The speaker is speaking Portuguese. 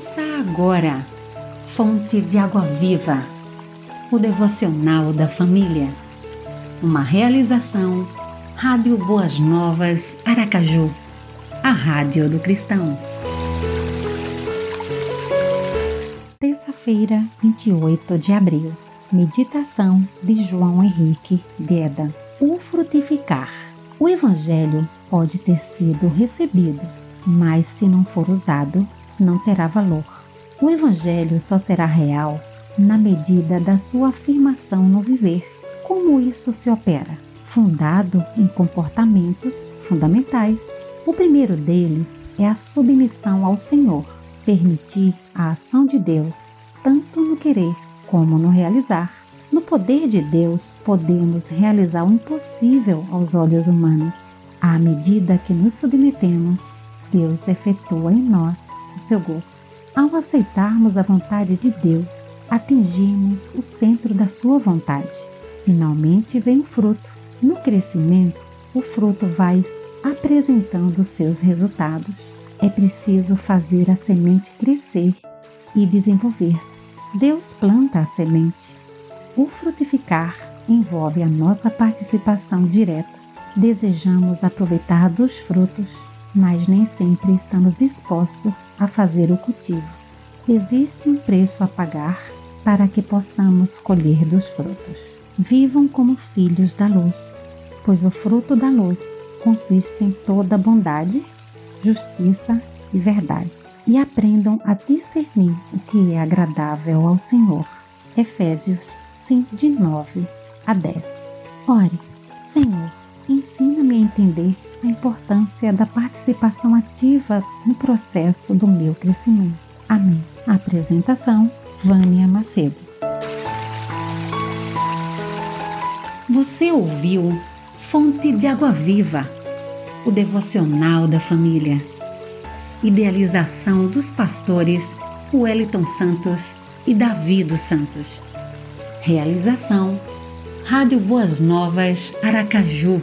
Ouça agora, Fonte de Água Viva, o devocional da família. Uma realização, Rádio Boas Novas, Aracaju, a Rádio do Cristão. Terça-feira, 28 de abril. Meditação de João Henrique Deda. O frutificar. O Evangelho pode ter sido recebido, mas se não for usado, não terá valor. O Evangelho só será real na medida da sua afirmação no viver. Como isto se opera? Fundado em comportamentos fundamentais. O primeiro deles é a submissão ao Senhor, permitir a ação de Deus, tanto no querer como no realizar. No poder de Deus, podemos realizar o impossível aos olhos humanos. À medida que nos submetemos, Deus efetua em nós seu gosto. Ao aceitarmos a vontade de Deus, atingimos o centro da sua vontade. Finalmente vem o fruto. No crescimento, o fruto vai apresentando seus resultados. É preciso fazer a semente crescer e desenvolver-se. Deus planta a semente. O frutificar envolve a nossa participação direta. Desejamos aproveitar dos frutos mas nem sempre estamos dispostos a fazer o cultivo. Existe um preço a pagar para que possamos colher dos frutos. Vivam como filhos da luz, pois o fruto da luz consiste em toda bondade, justiça e verdade. E aprendam a discernir o que é agradável ao Senhor. Efésios 5, de 9 a 10. Ore, Senhor, ensina-me a entender a importância da participação ativa no processo do meu crescimento. Amém. Apresentação: Vânia Macedo. Você ouviu Fonte de Água Viva, o devocional da família. Idealização dos pastores Wellington Santos e Davi dos Santos. Realização Rádio Boas Novas Aracaju